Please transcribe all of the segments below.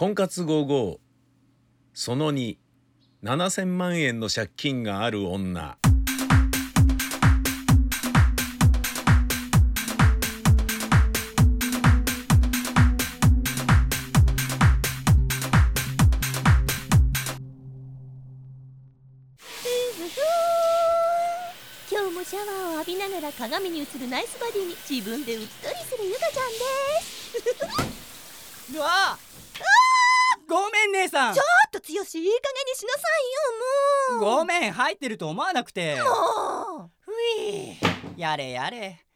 婚活55その27000万円の借金がある女。今日もシャワーを浴びながら鏡に映るナイスバディに自分でうっとりするゆかちゃんです。うわごめん姉さん。ちょっと強しいい加減にしなさいよもう。ごめん入ってると思わなくて。もう。ふいやれやれ。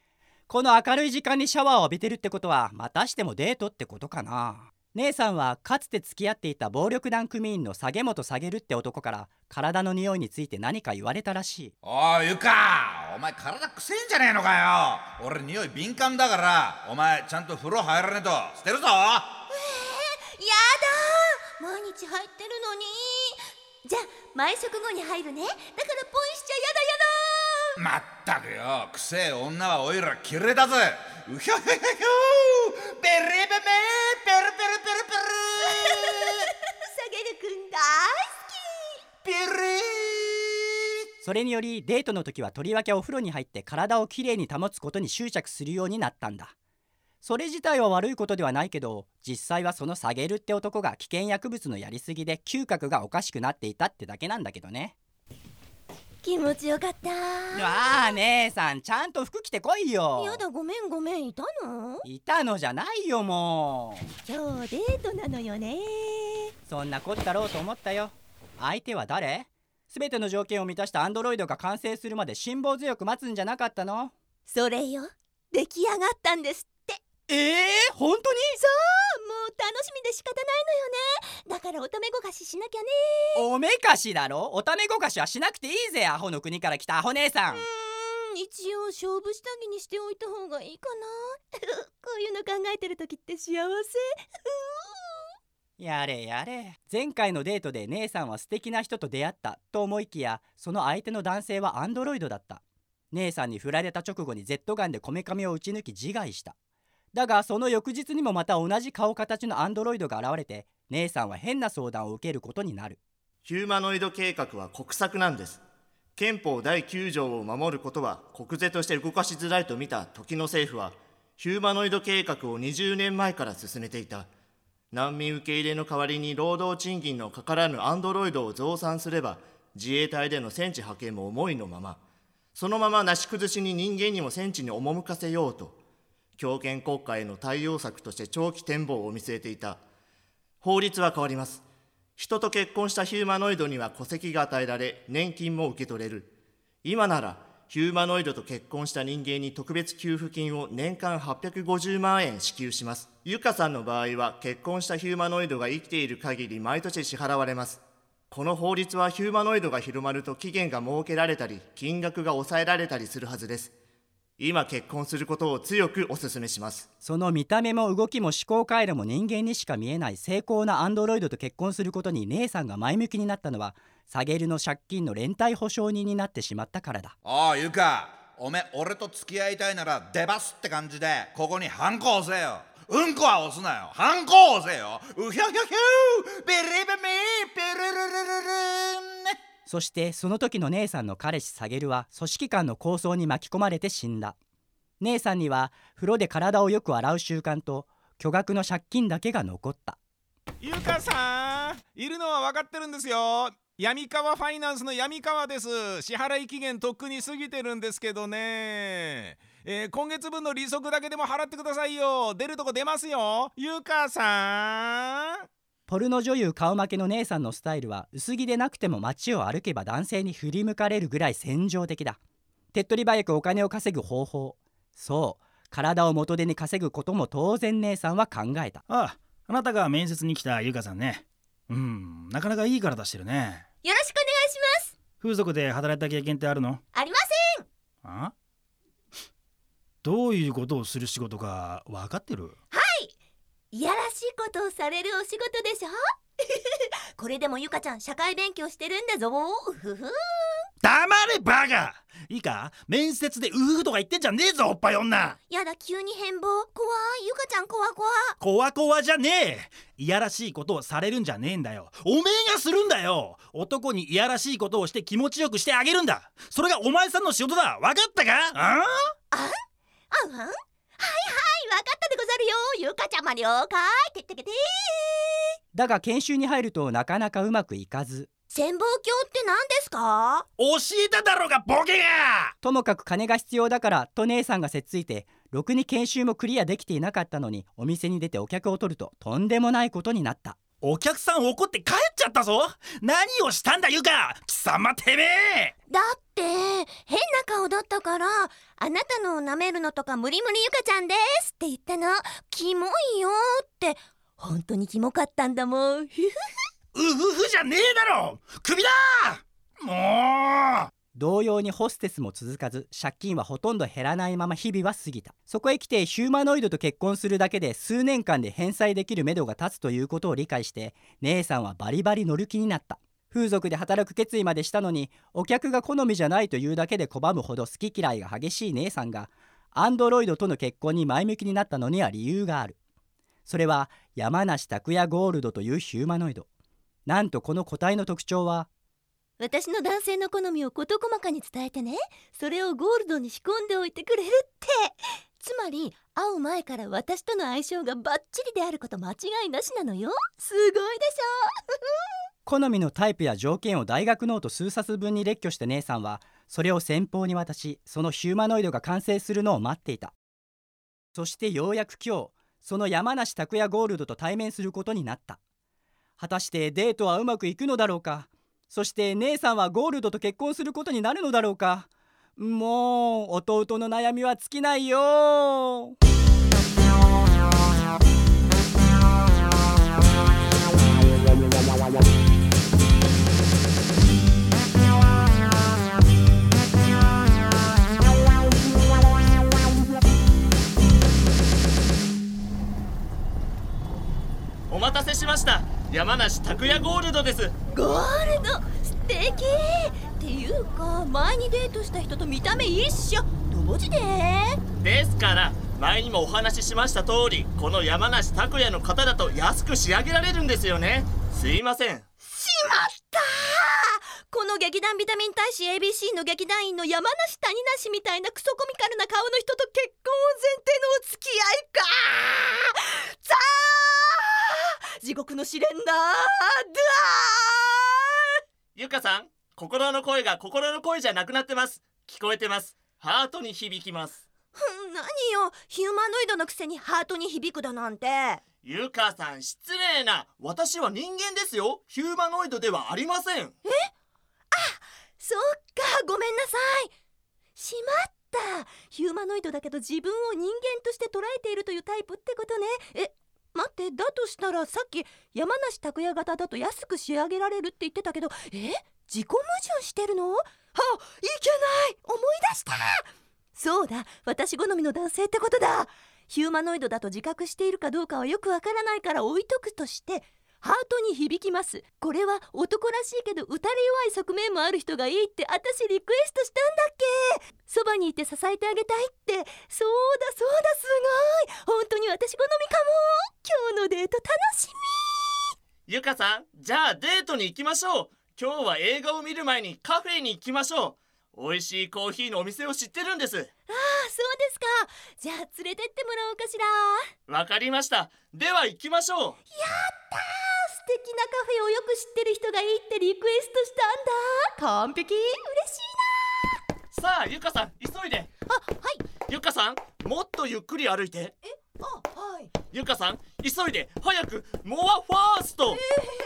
この明るい時間にシャワーを浴びてるってことはまたしてもデートってことかな。姉さんはかつて付き合っていた暴力団組員の下げ元下げるって男から体の匂いについて何か言われたらしい。おいゆか。お前体くせえんじゃねえのかよ。俺匂い敏感だからお前ちゃんと風呂入らねえと捨てるぞ毎日入ってるのに。じゃあ毎食後に入るね。だからポイしちゃやだやだ。まったくよ。くせえ女はおいら嫌いだぜ。うひょひょひょひょベレベメペルペルペルペ下げるくん大好き。ルピリそれによりデートの時はとりわけお風呂に入って体をきれいに保つことに執着するようになったんだそれ自体は悪いことではないけど実際はその下げるって男が危険薬物のやりすぎで嗅覚がおかしくなっていたってだけなんだけどね。気持ちよかった。ああ姉さんちゃんと服着てこいよ。やだごめんごめん。いたの？いたのじゃないよもう。今日デートなのよね。そんなこったろうと思ったよ。相手は誰？全ての条件を満たしたアンドロイドが完成するまで辛抱強く待つんじゃなかったの？それよ。出来上がったんですってええー、本当に？もう楽しみで仕方ないのよね。だからおためごかししなきゃね。おめかしだろ？おためごかしはしなくていいぜアホの国から来たアホ姉さん。うーん一応勝負下着にしておいた方がいいかな。こういうの考えてる時って幸せ。やれやれ。前回のデートで姉さんは素敵な人と出会ったと思いきやその相手の男性はアンドロイドだった。姉さんに振られた直後に Z ガンでこめかみを撃ち抜き自害しただがその翌日にもまた同じ顔形のアンドロイドが現れて姉さんは変な相談を受けることになる。ヒューマノイド計画は国策なんです。憲法第9条を守ることは国是として動かしづらいと見た時の政府はヒューマノイド計画を20年前から進めていた。難民受け入れの代わりに労働賃金のかからぬアンドロイドを増産すれば自衛隊での戦地派遣も思いのまま。そのままなし崩しに人間にも戦地に赴かせようと。強権国家への対応策として長期展望を見据えていた。法律は変わります。人と結婚したヒューマノイドには戸籍が与えられ年金も受け取れる。今ならヒューマノイドと結婚した人間に特別給付金を年間850万円支給します。ゆかさんの場合は結婚したヒューマノイドが生きている限り毎年支払われます。この法律はヒューマノイドが広まると期限が設けられたり金額が抑えられたりするはずです。今結婚することを強くお勧めします。その見た目も動きも思考回路も人間にしか見えない精巧なアンドロイドと結婚することに姉さんが前向きになったのはサゲルの借金の連帯保証人になってしまったからだ。おいゆかおめ俺と付き合いたいなら出バスって感じでここにハンコ押せよ。うんこは押すなよ。ハンコ押せよ。うひょひょひょベレベメペルルルルルンねそしてその時の姉さんの彼氏サゲルは組織間の抗争に巻き込まれて死んだ。姉さんには風呂で体をよく洗う習慣と巨額の借金だけが残った。ゆかさんいるのは分かってるんですよ。闇川ファイナンスの闇川です。支払い期限とっくに過ぎてるんですけどね。えー今月分の利息だけでも払ってくださいよ。出るとこ出ますよ。ゆかさん。ポルノ女優顔負けの姉さんのスタイルは薄着でなくても街を歩けば男性に振り向かれるぐらい戦場的だ。手っ取り早くお金を稼ぐ方法そう。体を元手に稼ぐことも当然姉さんは考えた。あああなたが面接に来たゆかさんね。うんなかなかいい体してるね。よろしくお願いします。風俗で働いた経験ってあるの？ありません。あ？どういうことをする仕事か分かってる？いやらしいことをされるお仕事でしょ？これでもゆかちゃん社会勉強してるんだぞ。ふふ黙れバカ。いいか？面接でウフフとか言ってんじゃねえぞおっぱい女。やだ急に変貌。怖い。ゆかちゃん怖怖こわこわじゃねえ。いやらしいことをされるんじゃねえんだよ。おめえがするんだよ。男にいやらしいことをして気持ちよくしてあげるんだ。それがお前さんの仕事だ。分かったか？ああん？あん？はいはいわかったでござるよ。ゆかちゃま了解てってけてだが研修に入るとなかなかうまくいかず。潜望鏡って何ですか？教えただろうがボケがともかく金が必要だからと姉さんがせっついてろくに研修もクリアできていなかったのにお店に出てお客を取るととんでもないことになったお客さん怒って帰っちゃったぞ。何をしたんだゆか。貴様てめえ。だって変な顔だったからあなたのを舐めるのとか無理無理ゆかちゃんですって言ったの。キモいよって。本当にキモかったんだもん。ふふ。うふふじゃねえだろ。首だ。もう同様にホステスも続かず借金はほとんど減らないまま日々は過ぎた。そこへ来てヒューマノイドと結婚するだけで数年間で返済できるめどが立つということを理解して姉さんはバリバリ乗る気になった。風俗で働く決意までしたのにお客が好みじゃないというだけで拒むほど好き嫌いが激しい姉さんがアンドロイドとの結婚に前向きになったのには理由がある。それは山梨拓也ゴールドというヒューマノイド。なんとこの個体の特徴は私の男性の好みを事細かに伝えてね。それをゴールドに仕込んでおいてくれるって。つまり会う前から私との相性がバッチリであること間違いなしなのよ。すごいでしょ。好みのタイプや条件を大学ノート数冊分に列挙した姉さんはそれを先方に渡しそのヒューマノイドが完成するのを待っていた。そしてようやく今日その山梨拓也ゴールドと対面することになった。果たしてデートはうまくいくのだろうか。そして姉さんはゴールドと結婚することになるのだろうか。もう弟の悩みは尽きないよ。お待たせしました。山梨拓也ゴールドです。ゴールド？素敵！っていうか前にデートした人と見た目一緒。同時で。ですから前にもお話ししました通りこの山梨拓也の方だと安く仕上げられるんですよね。すいません。しまった！この劇団ビタミン大使 ABC の劇団員の山梨谷梨みたいなクソコミカルな顔の人と結婚を前提のお付き合いか！ザー地獄の試練だだゆかさん心の声が心の声じゃなくなってます。聞こえてます。ハートに響きます。ー何よ。ヒューマノイドのくせにハートに響くだなんて。ゆかさん失礼な。私は人間ですよ。ヒューマノイドではありません。そっか。ごめんなさい。しまった。ヒューマノイドだけど自分を人間として捉えているというタイプってことね。え待ってだとしたらさっき山梨拓也型だと安く仕上げられるって言ってたけどえ？自己矛盾してるの？あいけない。思い出した。そうだ。私好みの男性ってことだ。ヒューマノイドだと自覚しているかどうかはよくわからないから置いとくとしてハートに響きます。これは男らしいけど打たれ弱い側面もある人がいいって私リクエストしたんだっけ。そばにいて支えてあげたいって。そうだそうだすごい。本当に私好みかも。今日のデート楽しみ。ゆかさんじゃあデートに行きましょう。今日は映画を見る前にカフェに行きましょう。美味しいコーヒーのお店を知ってるんです。ああそうですか。じゃあ連れてってもらおうかしら。わかりました。では行きましょう。やったカフェをよく知ってる人がいいってリクエストしたんだ。完璧。嬉しいさあゆかさん急いで。なあはい。ゆかさんもっとゆっくり歩いて。あはい。ゆかさん急いで。早くモアファースト。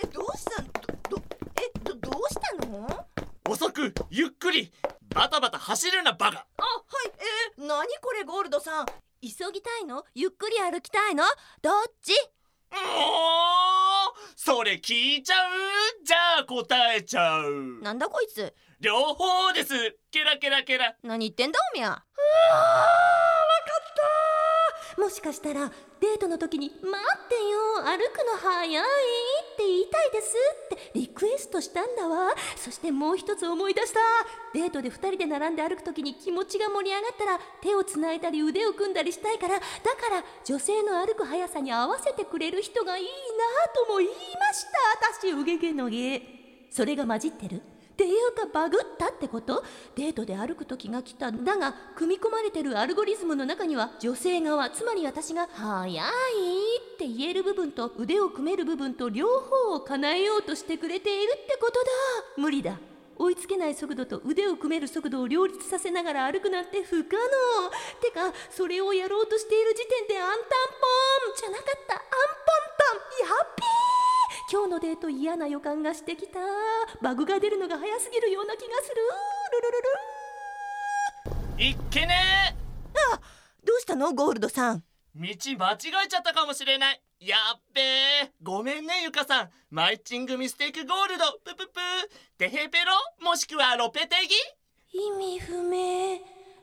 えどうしたどどえどどうしたの？遅くゆっくり。バタバタ走るなバカ。あはい。えー、何これゴールドさん。急ぎたいの？ゆっくり歩きたいの？どっち？それ聞いちゃう？じゃあ答えちゃう。なんだこいつ？両方です。ケラケラケラ。何言ってんだおみゃわかった。もしかしたらデートの時に「待ってよ。歩くの早い」いたいですってリクエストしたんだわ。そしてもう一つ思い出した。デートで2人で並んで歩く時に気持ちが盛り上がったら手をつないだり腕を組んだりしたいから。だから女性の歩く速さに合わせてくれる人がいいなとも言いました。私うげげのげそれが混じってる？ていうかバグったってこと？デートで歩く時が来ただが組み込まれてるアルゴリズムの中には女性側つまり私が「早い」って言える部分と腕を組める部分と両方を叶えようとしてくれているってことだ。無理だ。追いつけない速度と腕を組める速度を両立させながら歩くなんて不可能。てかそれをやろうとしている時点でアンタンポンじゃなかった。アンパンパン。やっべー。今日のデート嫌な予感がしてきた。バグが出るのが早すぎるような気がする。ルルルル。いっけねあどうしたの？ゴールドさん。道間違えちゃったかもしれない。やっべえごめんねゆかさん。マイチングミステイクゴールド。プププテヘペロ？もしくはロペテギ？意味不明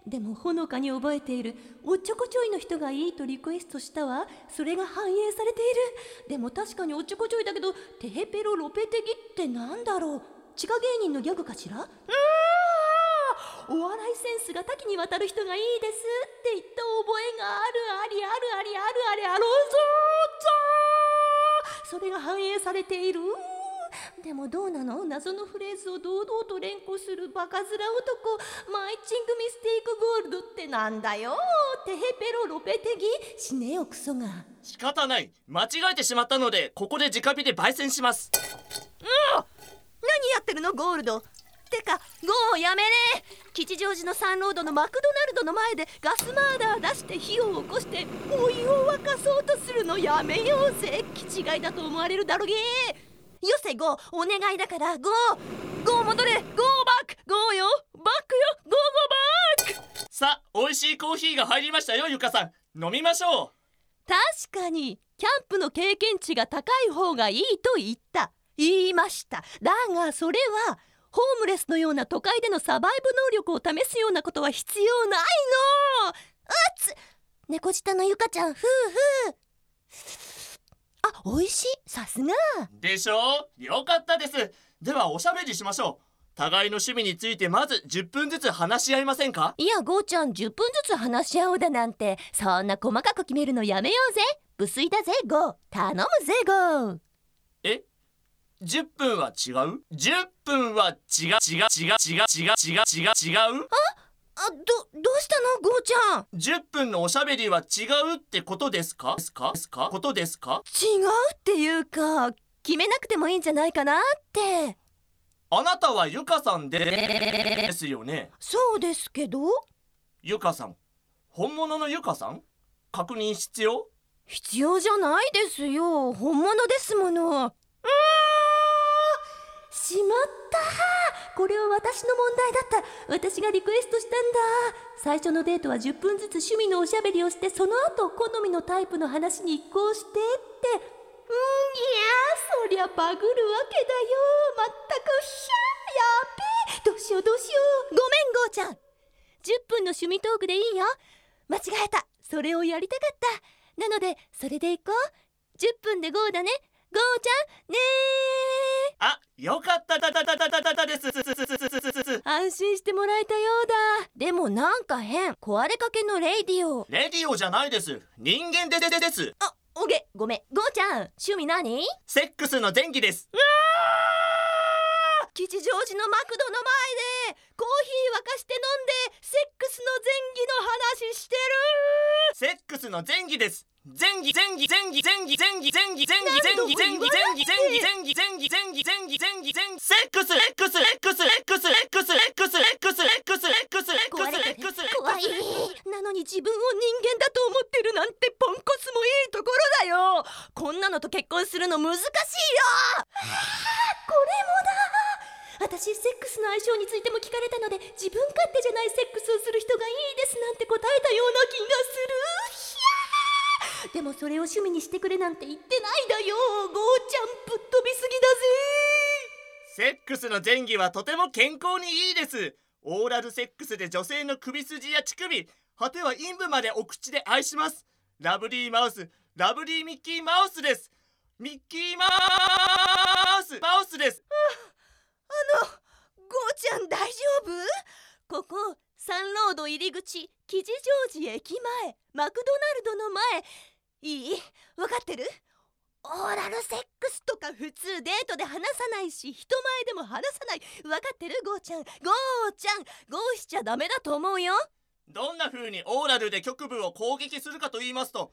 でもほのかに覚えている。おっちょこちょいの人がいいとリクエストしたわ。それが反映されている。でも確かにおっちょこちょいだけどテヘペロロペテギってなんだろう。地下芸人のギャグかしら？うーお笑いセンスが多岐にわたる人がいいです。って言った覚えがある。ありあるありあるあり。あるぞーぞー。それが反映されている。でもどうなの？謎のフレーズを堂々と連呼するバカ面男マイチングミステイクゴールドってなんだよ。テヘペロロペテギ死ねよクソが。仕方ない。間違えてしまったのでここで直火で焙煎します。何やってるのゴールド。てかゴーやめね。吉祥寺のサンロードのマクドナルドの前でガスマーダー出して火を起こしてお湯を沸かそうとするのやめようぜ。気違いだと思われるだろげよせゴーお願いだからゴーゴー戻れゴーバックゴーよバックよゴーゴーバック。さあ美味しいコーヒーが入りましたよゆかさん。飲みましょう。確かにキャンプの経験値が高い方がいいと言った。言いました。だがそれはホームレスのような都会でのサバイブ能力を試すようなことは必要ないの。うつ猫舌のゆかちゃんふうふうあ、美味しい。さすが。でしょ？よかったです。ではおしゃべりしましょう。互いの趣味についてまず10分ずつ話し合いませんか？いや、ゴーちゃん10分ずつ話し合おうだなんて。そんな細かく決めるのやめようぜ。無粋だぜゴー。頼むぜゴー。え？10分は違う？10分は違う？違う？違う？違う？違う？違う？違う？ああどどうしたの？ゴーちゃん。10分のおしゃべりは違うってことですか？ですか？ですか？ことですか違うっていうか決めなくてもいいんじゃないかなって。あなたはゆかさんでですよね？そうですけど？ゆかさん本物のゆかさん？確認必要？必要じゃないですよ。本物ですもの。うーしまったこれは私の問題だった。私がリクエストしたんだ。最初のデートは10分ずつ趣味のおしゃべりをしてその後好みのタイプの話に移行してって。うんいやそりゃバグるわけだよ。まったくひゃーやっべえ。どうしようどうしよう。ごめんゴーちゃん。10分の趣味トークでいいよ。間違えた。それをやりたかった。なのでそれでいこう。10分でゴーだね。ゴーちゃん。ねあよかった。安心してもらえたようだ。でもなんか変。壊れかけの Radio。レディオじゃないです。人間でででです。あおっごめん。ゴーちゃん。趣味何？セックスの前儀です。吉祥寺のマクドの前で。コーヒー沸かして飲んでセックスの前儀の話してセックスの前儀です前儀前儀前儀前儀前儀前儀前儀前儀前儀前儀前儀前儀前儀前儀前儀前儀前セックスレックスレックスレックスレックスレックスレックスレックスレックスレックスレックスレックス怖いなのに自分を人間だと思ってるなんてポンコツもいいところだよこんなのと結婚するの難しいよこれもだ私セックスの相性についても聞かれたので自分勝手じゃないセックスをする人がいいですなんて答えたような気がするひゃでもそれを趣味にしてくれなんて言ってないだよ。ゴーちゃんぶっ飛びすぎだぜ。セックスの前儀はとても健康にいいです。オーラルセックスで女性の首筋や乳首果ては陰部までお口で愛します。ラブリーマウスラブリーミッキーマウスです。ミッキーマウス室です。ゴーちゃん大丈夫？ここサンロード入り口吉祥寺駅前マクドナルドの前いい？わかってる？オーラルセックスとか普通デートで話さないし人前でも話さない。わかってる？ゴーちゃん。ゴーちゃん。ゴーしちゃダメだと思うよ。どんな風にオーラルで局部を攻撃するかと言いますと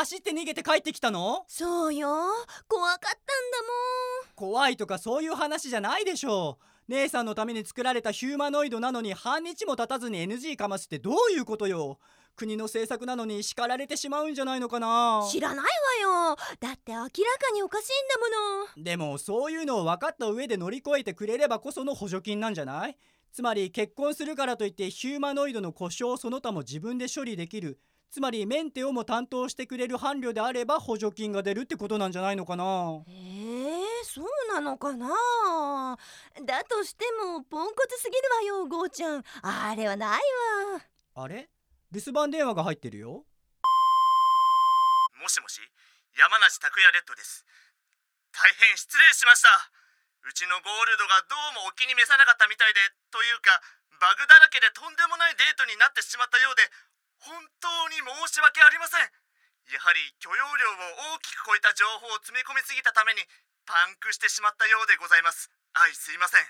走って逃げて帰ってきたの？そうよ。怖かったんだ怖いとかそういう話じゃないでしょう。姉さんのために作られたヒューマノイドなのに半日も経たずに NG かますってどういうことよ。国の政策なのに叱られてしまうんじゃないのかな。もん知らないわよ。だって明らかにおかしいんだもの。でもそういうのを分かった上で乗り越えてくれればこその補助金なんじゃない？つまり結婚するからといってヒューマノイドの故障その他も自分で処理できるつまりメンテをも担当してくれる伴侶であれば補助金が出るってことなんじゃないのかな？えー、そうなのかな？だとしてもポンコツすぎるわよゴーちゃん。あれはないわ。あれ？留守番電話が入ってるよ。もしもし山梨拓也レッドです。大変失礼しました。うちのゴールドがどうもお気に召さなかったみたいでというかバグだらけでとんでもないデートになってしまったようで本当に申し訳ありません。やはり許容量を大きく超えた情報を詰め込みすぎたためにパンクしてしまったようでございます。はいすいません。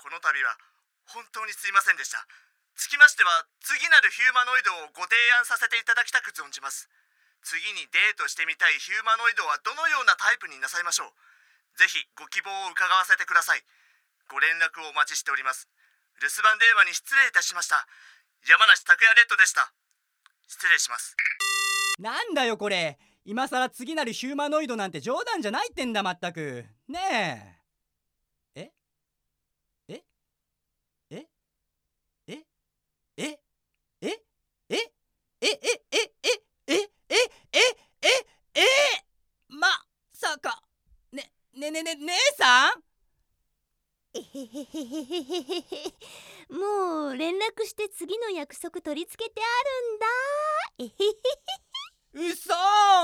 この度は本当にすいませんでした。つきましては次なるヒューマノイドをご提案させていただきたく存じます。次にデートしてみたいヒューマノイドはどのようなタイプになさいましょう。ぜひご希望を伺わせてください。ご連絡をお待ちしております。留守番電話に失礼いたしました。山梨拓也レッドでした。失礼します。なんだよこれ。今さら次なるヒューマノイドなんて冗談じゃないってんだまったく。ねえ。え？え？え？え？え？え？え？え？え？え？え？え？え？え？え？え？え？えまさか。ねねねね姉さん？えへへへへへへへもう連絡して次の約束取り付けてあるんだ。えへへうそ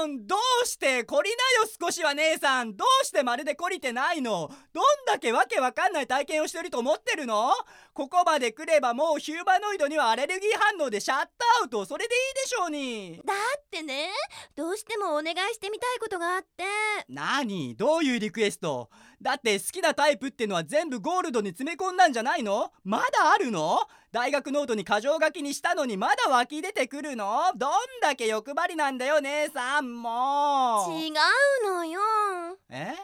ーん。どうして懲りなよ少しは姉さん。どうしてまるで懲りてないの？どんだけわけわかんない体験をしてると思ってるの？ここまで来ればもうヒューマノイドにはアレルギー反応でシャットアウト。それでいいでしょうに。だってねどうしてもお願いしてみたいことがあって。何？どういうリクエスト？だって好きなタイプってのは全部ゴールドに詰め込んだんじゃないの？まだあるの？大学ノートに箇条書きにしたのにまだ湧き出てくるの？どんだけ欲張りなんだよ姉さんも！う違うのよ。え？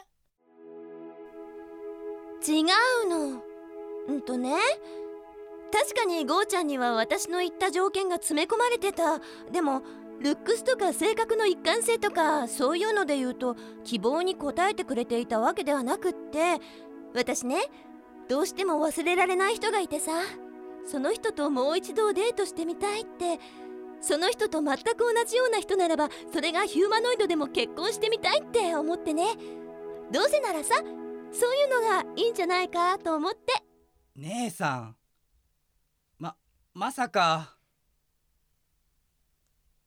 違うの。うんとね。確かにゴーちゃんには私の言った条件が詰め込まれてた。でもルックスとか性格の一貫性とかそういうので言うと希望に応えてくれていたわけではなくって。私ねどうしても忘れられない人がいてさ。その人ともう一度デートしてみたいって。その人と全く同じような人ならばそれがヒューマノイドでも結婚してみたいって思ってね。どうせならさそういうのがいいんじゃないかと思って。姉さん。ままさか。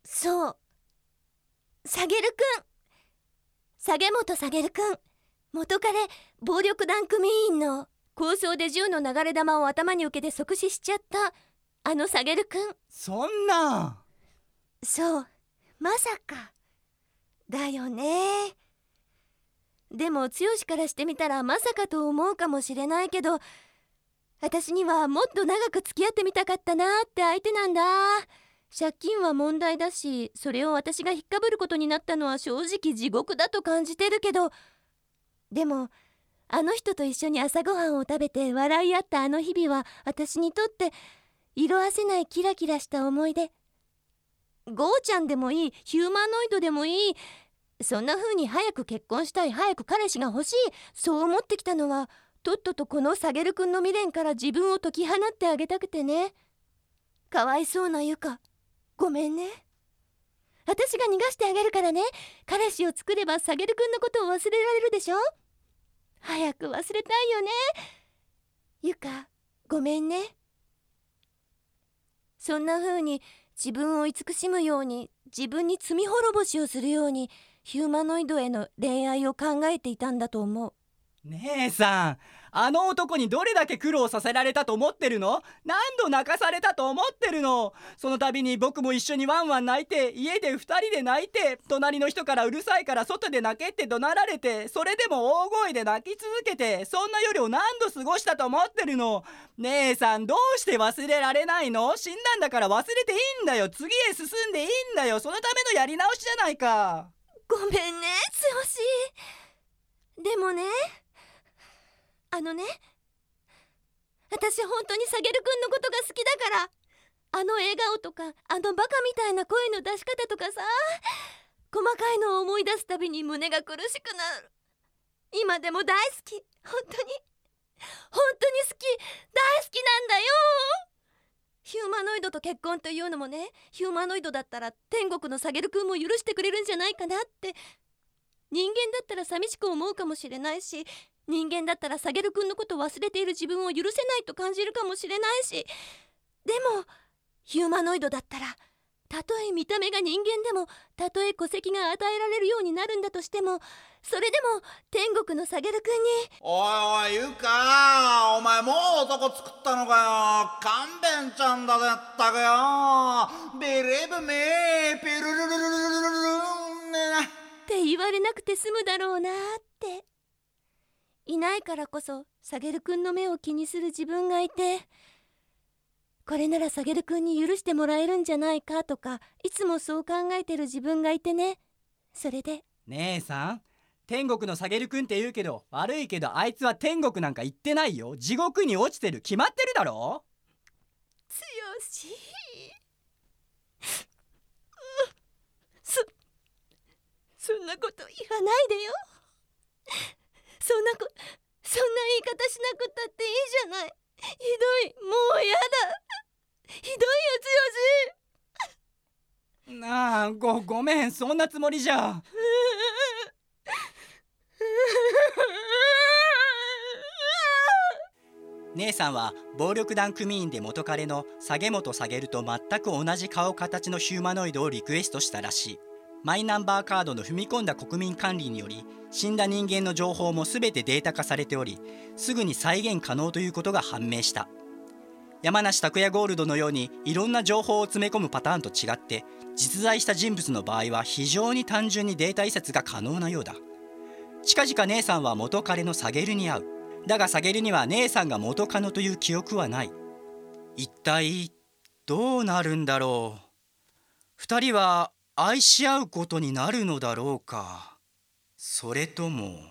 そう。サゲルくん。下げ元下げるくん。元彼暴力団組員の抗争で銃の流れ弾を頭に受けて即死しちゃった。あの下げるくん。そんな。そう。まさか。だよね。でも剛からしてみたらまさかと思うかもしれないけど私にはもっと長く付き合ってみたかったなって相手なんだ借金は問題だしそれを私が引っかぶることになったのは正直地獄だと感じてるけどでもあの人と一緒に朝ごはんを食べて笑い合ったあの日々は私にとって色あせないキラキラした思い出。ゴーちゃんでもいいヒューマノイドでもいいそんな風に早く結婚したい早く彼氏が欲しいそう思ってきたのはとっととこのサゲル君の未練から自分を解き放ってあげたくてね。かわいそうなゆか。ごめんね。私が逃がしてあげるからね。彼氏を作ればサゲル君のことを忘れられるでしょ。早く忘れたいよね。ゆかごめんね。そんな風に自分を慈しむように自分に罪滅ぼしをするようにヒューマノイドへの恋愛を考えていたんだと思う。姉さんあの男にどれだけ苦労させられたと思ってるの？何度泣かされたと思ってるの？その度に僕も一緒にワンワン泣いて家で2人で泣いて隣の人からうるさいから外で泣けって怒鳴られてそれでも大声で泣き続けてそんな夜を何度過ごしたと思ってるの？姉さんどうして忘れられないの？死んだんだから忘れていいんだよ。次へ進んでいいんだよ。そのためのやり直しじゃないか。ごめんね剛でもねあのね私本当にサゲル君のことが好きだからあの笑顔とかあのバカみたいな声の出し方とかさ細かいのを思い出すたびに胸が苦しくなる。今でも大好き。本当に本当に好き。大好きなんだよ。ヒューマノイドと結婚というのもねヒューマノイドだったら天国のサゲル君も許してくれるんじゃないかなって人間だったら寂しく思うかもしれないし人間だったらサゲル君のこと忘れている自分を許せないと感じるかもしれないしでもヒューマノイドだったらたとえ見た目が人間でもたとえ戸籍が与えられるようになるんだとしてもそれでも天国のサゲル君に。おいおいゆかお前もう男作ったのかよ。勘弁ちゃんだぜったくよ。Believe me ピルルルルルルルルンねって言われなくて済むだろうなって。いないからこそサゲル君の目を気にする自分がいてこれならサゲル君に許してもらえるんじゃないかとかいつもそう考えてる自分がいてね。それで。姉さん天国のサゲルくんって言うけど悪いけどあいつは天国なんか行ってないよ。地獄に落ちてる。決まってるだろ。強しそそんなこと言わないでよ。そんなこそんな言い方しなくったっていいじゃない。ひどいもうやだ。ひどいよ強しなあごごめん。そんなつもりじゃ。姉さんは暴力団組員で元彼の下げ元下げると全く同じ顔形のヒューマノイドをリクエストしたらしいマイナンバーカードの踏み込んだ国民管理により死んだ人間の情報も全てデータ化されておりすぐに再現可能ということが判明した。山梨拓也ゴールドのようにいろんな情報を詰め込むパターンと違って実在した人物の場合は非常に単純にデータ移設が可能なようだ。近々姉さんは元彼のサゲルに会う。だがサゲルには姉さんが元カノという記憶はない。一体どうなるんだろう。二人は愛し合うことになるのだろうか。それとも